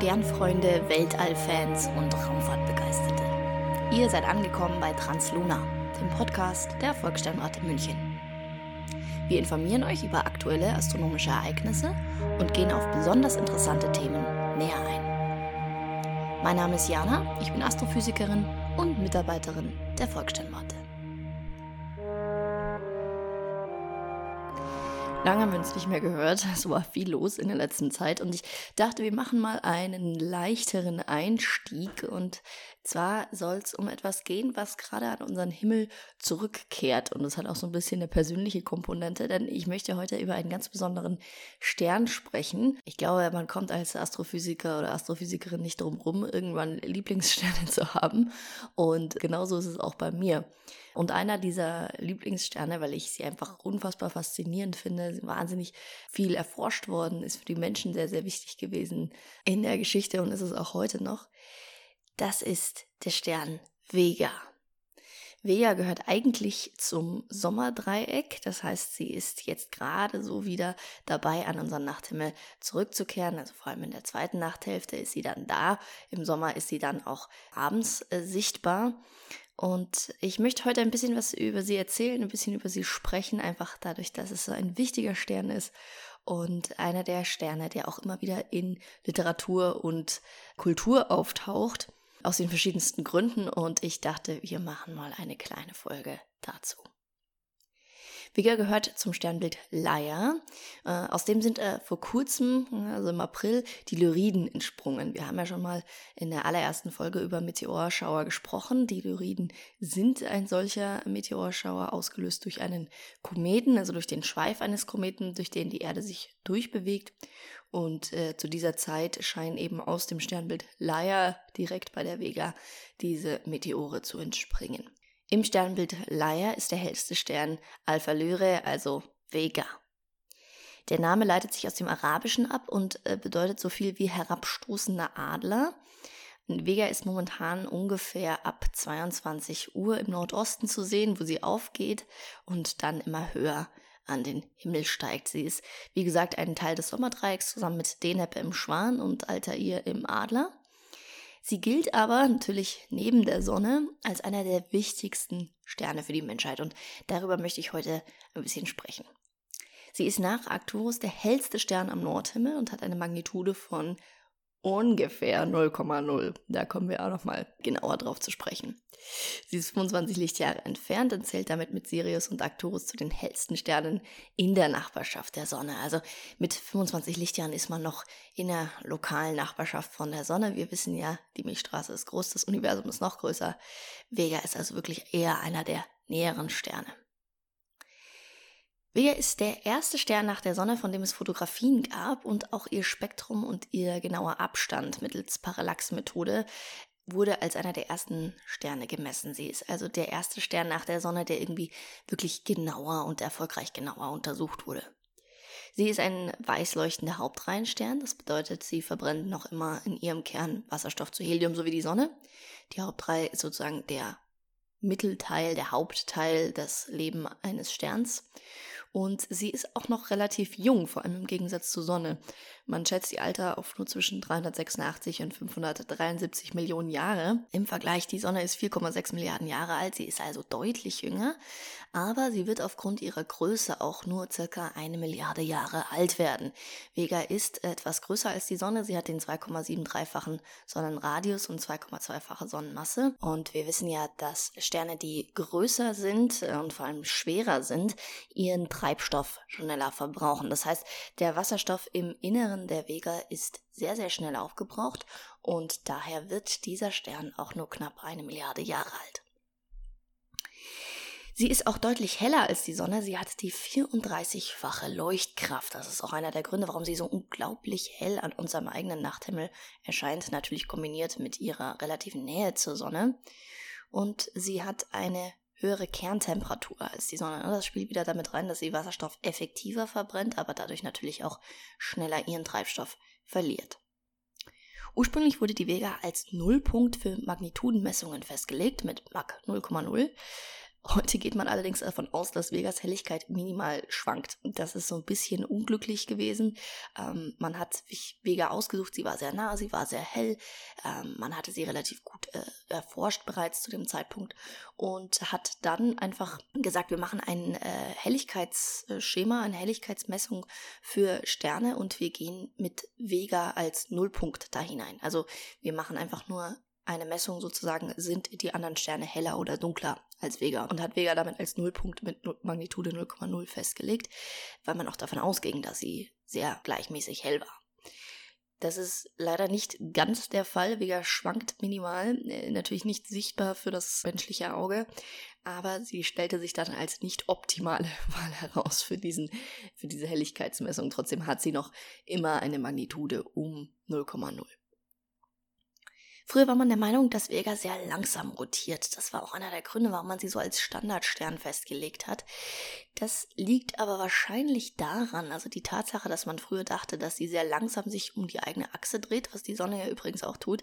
Sternfreunde, Weltallfans und Raumfahrtbegeisterte. Ihr seid angekommen bei Transluna, dem Podcast der Volkssternwarte München. Wir informieren euch über aktuelle astronomische Ereignisse und gehen auf besonders interessante Themen näher ein. Mein Name ist Jana, ich bin Astrophysikerin und Mitarbeiterin der Volkssternwarte. Lange haben wir uns nicht mehr gehört. Es war viel los in der letzten Zeit und ich dachte, wir machen mal einen leichteren Einstieg und zwar soll es um etwas gehen, was gerade an unseren Himmel zurückkehrt und es hat auch so ein bisschen eine persönliche Komponente, denn ich möchte heute über einen ganz besonderen Stern sprechen. Ich glaube, man kommt als Astrophysiker oder Astrophysikerin nicht drum rum, irgendwann Lieblingssterne zu haben und genauso ist es auch bei mir. Und einer dieser Lieblingssterne, weil ich sie einfach unfassbar faszinierend finde, wahnsinnig viel erforscht worden, ist für die Menschen sehr, sehr wichtig gewesen in der Geschichte und ist es auch heute noch. Das ist der Stern Vega. Vega gehört eigentlich zum Sommerdreieck, das heißt, sie ist jetzt gerade so wieder dabei, an unseren Nachthimmel zurückzukehren. Also vor allem in der zweiten Nachthälfte ist sie dann da. Im Sommer ist sie dann auch abends äh, sichtbar. Und ich möchte heute ein bisschen was über sie erzählen, ein bisschen über sie sprechen, einfach dadurch, dass es so ein wichtiger Stern ist und einer der Sterne, der auch immer wieder in Literatur und Kultur auftaucht, aus den verschiedensten Gründen. Und ich dachte, wir machen mal eine kleine Folge dazu. Vega gehört zum Sternbild Leia. Äh, aus dem sind äh, vor kurzem, also im April, die Lyriden entsprungen. Wir haben ja schon mal in der allerersten Folge über Meteorschauer gesprochen. Die Lyriden sind ein solcher Meteorschauer, ausgelöst durch einen Kometen, also durch den Schweif eines Kometen, durch den die Erde sich durchbewegt. Und äh, zu dieser Zeit scheinen eben aus dem Sternbild Leia direkt bei der Vega diese Meteore zu entspringen. Im Sternbild Leia ist der hellste Stern Alpha Lyrae, also Vega. Der Name leitet sich aus dem Arabischen ab und äh, bedeutet so viel wie herabstoßender Adler. Vega ist momentan ungefähr ab 22 Uhr im Nordosten zu sehen, wo sie aufgeht und dann immer höher an den Himmel steigt. Sie ist, wie gesagt, ein Teil des Sommerdreiecks zusammen mit Deneb im Schwan und Altair im Adler. Sie gilt aber natürlich neben der Sonne als einer der wichtigsten Sterne für die Menschheit und darüber möchte ich heute ein bisschen sprechen. Sie ist nach Arcturus der hellste Stern am Nordhimmel und hat eine Magnitude von ungefähr 0,0. Da kommen wir auch noch mal genauer drauf zu sprechen. Sie ist 25 Lichtjahre entfernt und zählt damit mit Sirius und Arcturus zu den hellsten Sternen in der Nachbarschaft der Sonne. Also mit 25 Lichtjahren ist man noch in der lokalen Nachbarschaft von der Sonne. Wir wissen ja, die Milchstraße ist groß, das Universum ist noch größer. Vega ist also wirklich eher einer der näheren Sterne. Vega ist der erste Stern nach der Sonne, von dem es Fotografien gab und auch ihr Spektrum und ihr genauer Abstand mittels Parallax-Methode wurde als einer der ersten Sterne gemessen. Sie ist also der erste Stern nach der Sonne, der irgendwie wirklich genauer und erfolgreich genauer untersucht wurde. Sie ist ein weiß leuchtender Hauptreihenstern, das bedeutet, sie verbrennt noch immer in ihrem Kern Wasserstoff zu Helium, so wie die Sonne. Die Hauptreihe ist sozusagen der Mittelteil, der Hauptteil des Lebens eines Sterns. Und sie ist auch noch relativ jung, vor allem im Gegensatz zur Sonne. Man schätzt ihr Alter auf nur zwischen 386 und 573 Millionen Jahre. Im Vergleich, die Sonne ist 4,6 Milliarden Jahre alt, sie ist also deutlich jünger, aber sie wird aufgrund ihrer Größe auch nur circa eine Milliarde Jahre alt werden. Vega ist etwas größer als die Sonne, sie hat den 2,73-fachen Sonnenradius und 2,2-fache Sonnenmasse. Und wir wissen ja, dass Sterne, die größer sind äh, und vor allem schwerer sind, ihren Treibstoff schneller verbrauchen. Das heißt, der Wasserstoff im Inneren der Vega ist sehr, sehr schnell aufgebraucht und daher wird dieser Stern auch nur knapp eine Milliarde Jahre alt. Sie ist auch deutlich heller als die Sonne. Sie hat die 34-fache Leuchtkraft. Das ist auch einer der Gründe, warum sie so unglaublich hell an unserem eigenen Nachthimmel erscheint. Natürlich kombiniert mit ihrer relativen Nähe zur Sonne. Und sie hat eine höhere Kerntemperatur als die Sonne. Das spielt wieder damit rein, dass sie Wasserstoff effektiver verbrennt, aber dadurch natürlich auch schneller ihren Treibstoff verliert. Ursprünglich wurde die Vega als Nullpunkt für Magnitudenmessungen festgelegt mit Mach 0,0. Heute geht man allerdings davon aus, dass Vegas Helligkeit minimal schwankt. Das ist so ein bisschen unglücklich gewesen. Ähm, man hat sich Vega ausgesucht, sie war sehr nah, sie war sehr hell. Ähm, man hatte sie relativ gut äh, erforscht bereits zu dem Zeitpunkt und hat dann einfach gesagt, wir machen ein äh, Helligkeitsschema, eine Helligkeitsmessung für Sterne und wir gehen mit Vega als Nullpunkt da hinein. Also wir machen einfach nur eine Messung sozusagen, sind die anderen Sterne heller oder dunkler als Vega und hat Vega damit als Nullpunkt mit Magnitude 0,0 festgelegt, weil man auch davon ausging, dass sie sehr gleichmäßig hell war. Das ist leider nicht ganz der Fall. Vega schwankt minimal, äh, natürlich nicht sichtbar für das menschliche Auge, aber sie stellte sich dann als nicht optimale Wahl heraus für, diesen, für diese Helligkeitsmessung. Trotzdem hat sie noch immer eine Magnitude um 0,0. Früher war man der Meinung, dass Vega sehr langsam rotiert. Das war auch einer der Gründe, warum man sie so als Standardstern festgelegt hat. Das liegt aber wahrscheinlich daran, also die Tatsache, dass man früher dachte, dass sie sehr langsam sich um die eigene Achse dreht, was die Sonne ja übrigens auch tut,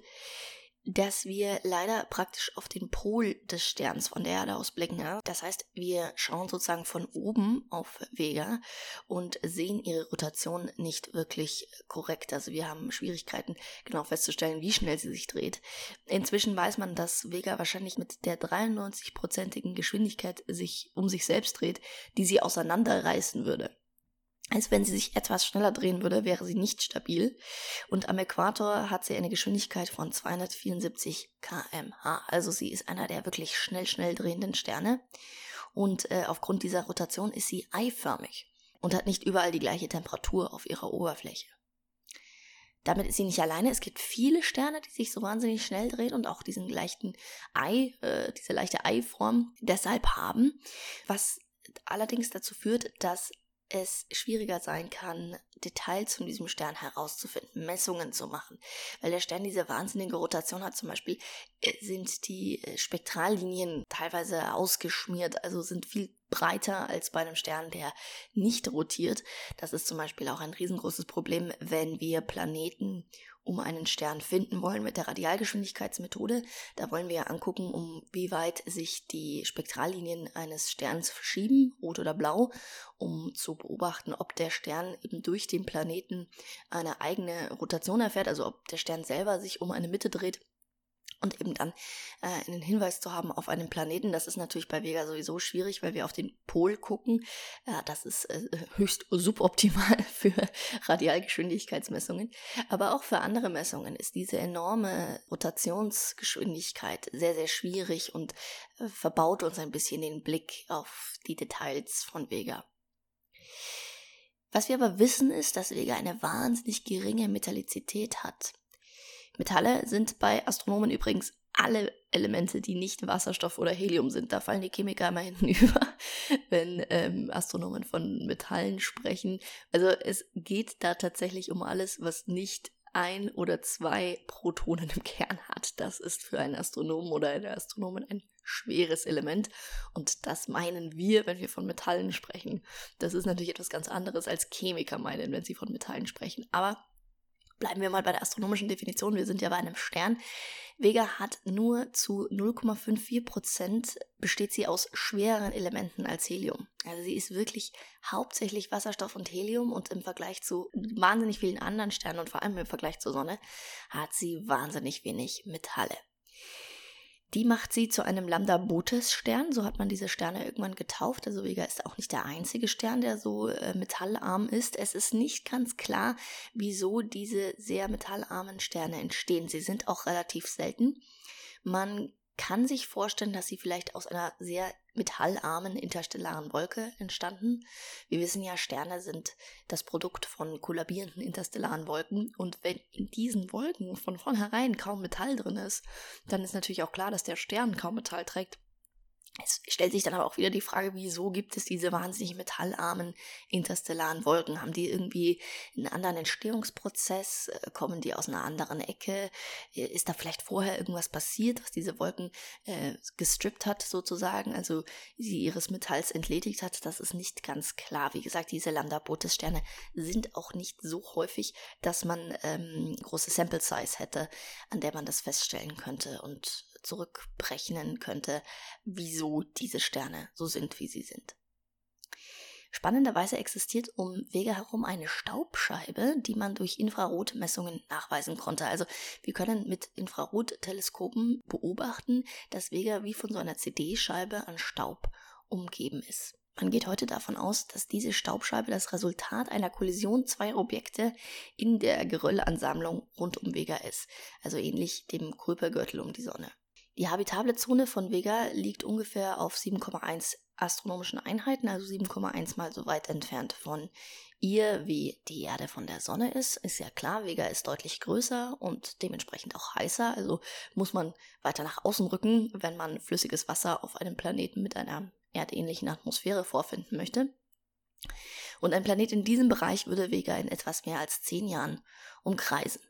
dass wir leider praktisch auf den Pol des Sterns von der Erde aus blicken. Ja? Das heißt, wir schauen sozusagen von oben auf Vega und sehen ihre Rotation nicht wirklich korrekt. Also wir haben Schwierigkeiten, genau festzustellen, wie schnell sie sich dreht. Inzwischen weiß man, dass Vega wahrscheinlich mit der 93-prozentigen Geschwindigkeit sich um sich selbst dreht, die sie auseinanderreißen würde als wenn sie sich etwas schneller drehen würde, wäre sie nicht stabil. Und am Äquator hat sie eine Geschwindigkeit von 274 kmh. Also sie ist einer der wirklich schnell, schnell drehenden Sterne. Und äh, aufgrund dieser Rotation ist sie eiförmig und hat nicht überall die gleiche Temperatur auf ihrer Oberfläche. Damit ist sie nicht alleine. Es gibt viele Sterne, die sich so wahnsinnig schnell drehen und auch diesen leichten Ei, äh, diese leichte Eiform deshalb haben, was allerdings dazu führt, dass es schwieriger sein kann, Details von diesem Stern herauszufinden, Messungen zu machen. Weil der Stern diese wahnsinnige Rotation hat, zum Beispiel äh, sind die äh, Spektrallinien teilweise ausgeschmiert, also sind viel breiter als bei einem Stern, der nicht rotiert. Das ist zum Beispiel auch ein riesengroßes Problem, wenn wir Planeten um einen Stern finden wollen mit der Radialgeschwindigkeitsmethode. Da wollen wir angucken, um wie weit sich die Spektrallinien eines Sterns verschieben, rot oder blau, um zu beobachten, ob der Stern eben durch den Planeten eine eigene Rotation erfährt, also ob der Stern selber sich um eine Mitte dreht und eben dann äh, einen Hinweis zu haben auf einen Planeten, das ist natürlich bei Vega sowieso schwierig, weil wir auf den Pol gucken. Äh, das ist äh, höchst suboptimal für Radialgeschwindigkeitsmessungen. Aber auch für andere Messungen ist diese enorme Rotationsgeschwindigkeit sehr, sehr schwierig und äh, verbaut uns ein bisschen den Blick auf die Details von Vega. Was wir aber wissen ist, dass Vega eine wahnsinnig geringe Metallizität hat. Metalle sind bei Astronomen übrigens alle Elemente, die nicht Wasserstoff oder Helium sind. Da fallen die Chemiker immer hinten über, wenn ähm, Astronomen von Metallen sprechen. Also es geht da tatsächlich um alles, was nicht ein oder zwei Protonen im Kern hat. Das ist für einen Astronomen oder eine Astronomin ein schweres Element. Und das meinen wir, wenn wir von Metallen sprechen. Das ist natürlich etwas ganz anderes als Chemiker meinen, wenn sie von Metallen sprechen. Aber Bleiben wir mal bei der astronomischen Definition. Wir sind ja bei einem Stern. Vega hat nur zu 0,54 Prozent besteht sie aus schwereren Elementen als Helium. Also sie ist wirklich hauptsächlich Wasserstoff und Helium und im Vergleich zu wahnsinnig vielen anderen Sternen und vor allem im Vergleich zur Sonne hat sie wahnsinnig wenig Metalle. Die macht sie zu einem Lambda-Botes-Stern, so hat man diese Sterne irgendwann getauft. Also Vega ist auch nicht der einzige Stern, der so äh, metallarm ist. Es ist nicht ganz klar, wieso diese sehr metallarmen Sterne entstehen. Sie sind auch relativ selten. Man kann sich vorstellen, dass sie vielleicht aus einer sehr metallarmen interstellaren Wolke entstanden. Wir wissen ja, Sterne sind das Produkt von kollabierenden interstellaren Wolken und wenn in diesen Wolken von vornherein kaum Metall drin ist, dann ist natürlich auch klar, dass der Stern kaum Metall trägt. Es stellt sich dann aber auch wieder die Frage, wieso gibt es diese wahnsinnig metallarmen interstellaren Wolken? Haben die irgendwie einen anderen Entstehungsprozess? Äh, kommen die aus einer anderen Ecke? Äh, ist da vielleicht vorher irgendwas passiert, was diese Wolken äh, gestrippt hat sozusagen, also sie ihres Metalls entledigt hat? Das ist nicht ganz klar. Wie gesagt, diese Lambda-Botes-Sterne sind auch nicht so häufig, dass man ähm, große Sample Size hätte, an der man das feststellen könnte. Und zurückberechnen könnte, wieso diese Sterne so sind, wie sie sind. Spannenderweise existiert um Vega herum eine Staubscheibe, die man durch Infrarotmessungen nachweisen konnte. Also wir können mit Infrarotteleskopen beobachten, dass Vega wie von so einer CD-Scheibe an Staub umgeben ist. Man geht heute davon aus, dass diese Staubscheibe das Resultat einer Kollision zweier Objekte in der Geröllansammlung rund um Vega ist, also ähnlich dem Kuipergürtel um die Sonne. Die habitable Zone von Vega liegt ungefähr auf 7,1 astronomischen Einheiten, also 7,1 mal so weit entfernt von ihr, wie die Erde von der Sonne ist. Ist ja klar, Vega ist deutlich größer und dementsprechend auch heißer, also muss man weiter nach außen rücken, wenn man flüssiges Wasser auf einem Planeten mit einer erdähnlichen Atmosphäre vorfinden möchte. Und ein Planet in diesem Bereich würde Vega in etwas mehr als zehn Jahren umkreisen.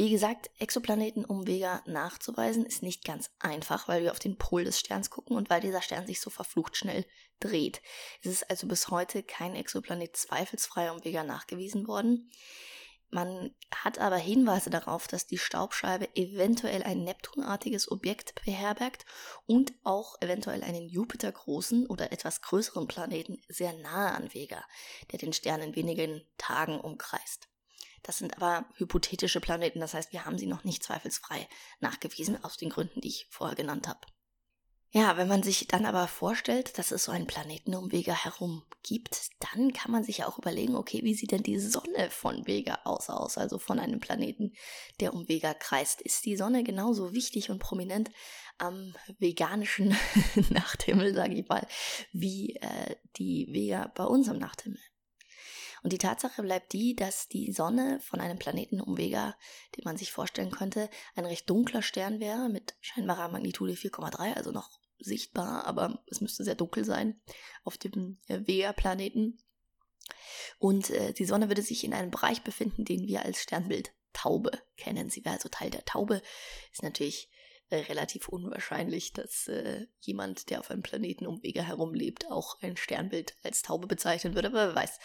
Wie gesagt, Exoplaneten um Vega nachzuweisen ist nicht ganz einfach, weil wir auf den Pol des Sterns gucken und weil dieser Stern sich so verflucht schnell dreht. Es ist also bis heute kein Exoplanet zweifelsfrei um Vega nachgewiesen worden. Man hat aber Hinweise darauf, dass die Staubscheibe eventuell ein Neptunartiges Objekt beherbergt und auch eventuell einen Jupiter-großen oder etwas größeren Planeten sehr nahe an Vega, der den Stern in wenigen Tagen umkreist. Das sind aber hypothetische Planeten, das heißt, wir haben sie noch nicht zweifelsfrei nachgewiesen, aus den Gründen, die ich vorher genannt habe. Ja, wenn man sich dann aber vorstellt, dass es so einen Planeten um Vega herum gibt, dann kann man sich ja auch überlegen, okay, wie sieht denn die Sonne von Vega aus aus, also von einem Planeten, der um Vega kreist? Ist die Sonne genauso wichtig und prominent am veganischen Nachthimmel, sage ich mal, wie äh, die Vega bei unserem Nachthimmel? Und die Tatsache bleibt die, dass die Sonne von einem Planeten um Vega, den man sich vorstellen könnte, ein recht dunkler Stern wäre mit scheinbarer Magnitude 4,3, also noch sichtbar, aber es müsste sehr dunkel sein auf dem äh, Vega-Planeten. Und äh, die Sonne würde sich in einem Bereich befinden, den wir als Sternbild Taube kennen. Sie wäre also Teil der Taube. Ist natürlich relativ unwahrscheinlich, dass äh, jemand, der auf einem Planeten um Vega herumlebt, auch ein Sternbild als Taube bezeichnen würde. Aber wer weiß,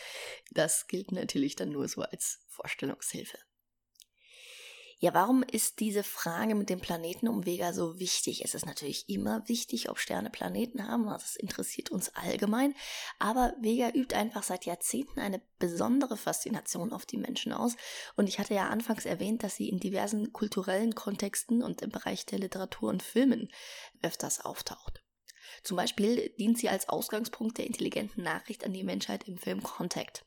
das gilt natürlich dann nur so als Vorstellungshilfe. Ja, warum ist diese Frage mit dem Planeten um Vega so wichtig? Es ist natürlich immer wichtig, ob Sterne Planeten haben, das interessiert uns allgemein, aber Vega übt einfach seit Jahrzehnten eine besondere Faszination auf die Menschen aus und ich hatte ja anfangs erwähnt, dass sie in diversen kulturellen Kontexten und im Bereich der Literatur und Filmen öfters auftaucht. Zum Beispiel dient sie als Ausgangspunkt der intelligenten Nachricht an die Menschheit im Film Contact.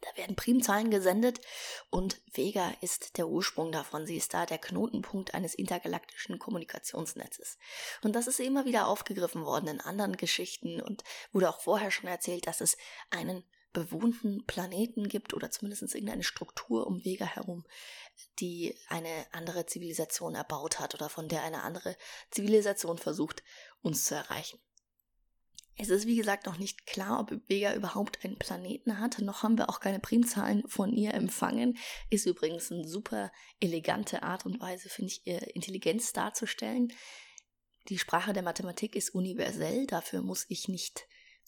Da werden Primzahlen gesendet und Vega ist der Ursprung davon. Sie ist da der Knotenpunkt eines intergalaktischen Kommunikationsnetzes. Und das ist immer wieder aufgegriffen worden in anderen Geschichten und wurde auch vorher schon erzählt, dass es einen bewohnten Planeten gibt oder zumindest irgendeine Struktur um Vega herum, die eine andere Zivilisation erbaut hat oder von der eine andere Zivilisation versucht, uns zu erreichen. Es ist wie gesagt noch nicht klar, ob Vega überhaupt einen Planeten hat. Noch haben wir auch keine Primzahlen von ihr empfangen. Ist übrigens eine super elegante Art und Weise, finde ich, ihr Intelligenz darzustellen. Die Sprache der Mathematik ist universell. Dafür muss ich nicht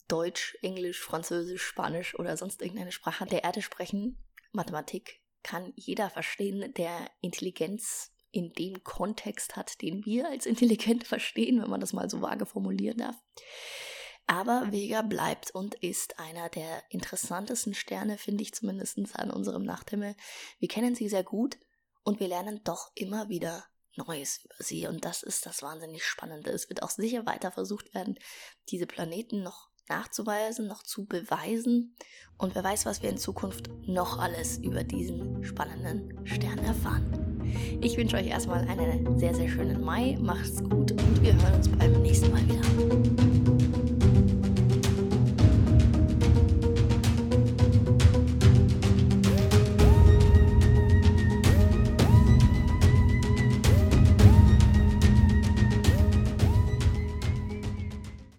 Deutsch, Englisch, Französisch, Spanisch oder sonst irgendeine Sprache der Erde sprechen. Mathematik kann jeder verstehen, der Intelligenz in dem Kontext hat, den wir als intelligent verstehen, wenn man das mal so vage formulieren darf. Aber Vega bleibt und ist einer der interessantesten Sterne, finde ich zumindest an unserem Nachthimmel. Wir kennen sie sehr gut und wir lernen doch immer wieder Neues über sie. Und das ist das wahnsinnig Spannende. Es wird auch sicher weiter versucht werden, diese Planeten noch nachzuweisen, noch zu beweisen. Und wer weiß, was wir in Zukunft noch alles über diesen spannenden Stern erfahren. Ich wünsche euch erstmal einen sehr, sehr schönen Mai. Macht's gut und wir hören uns beim nächsten Mal wieder.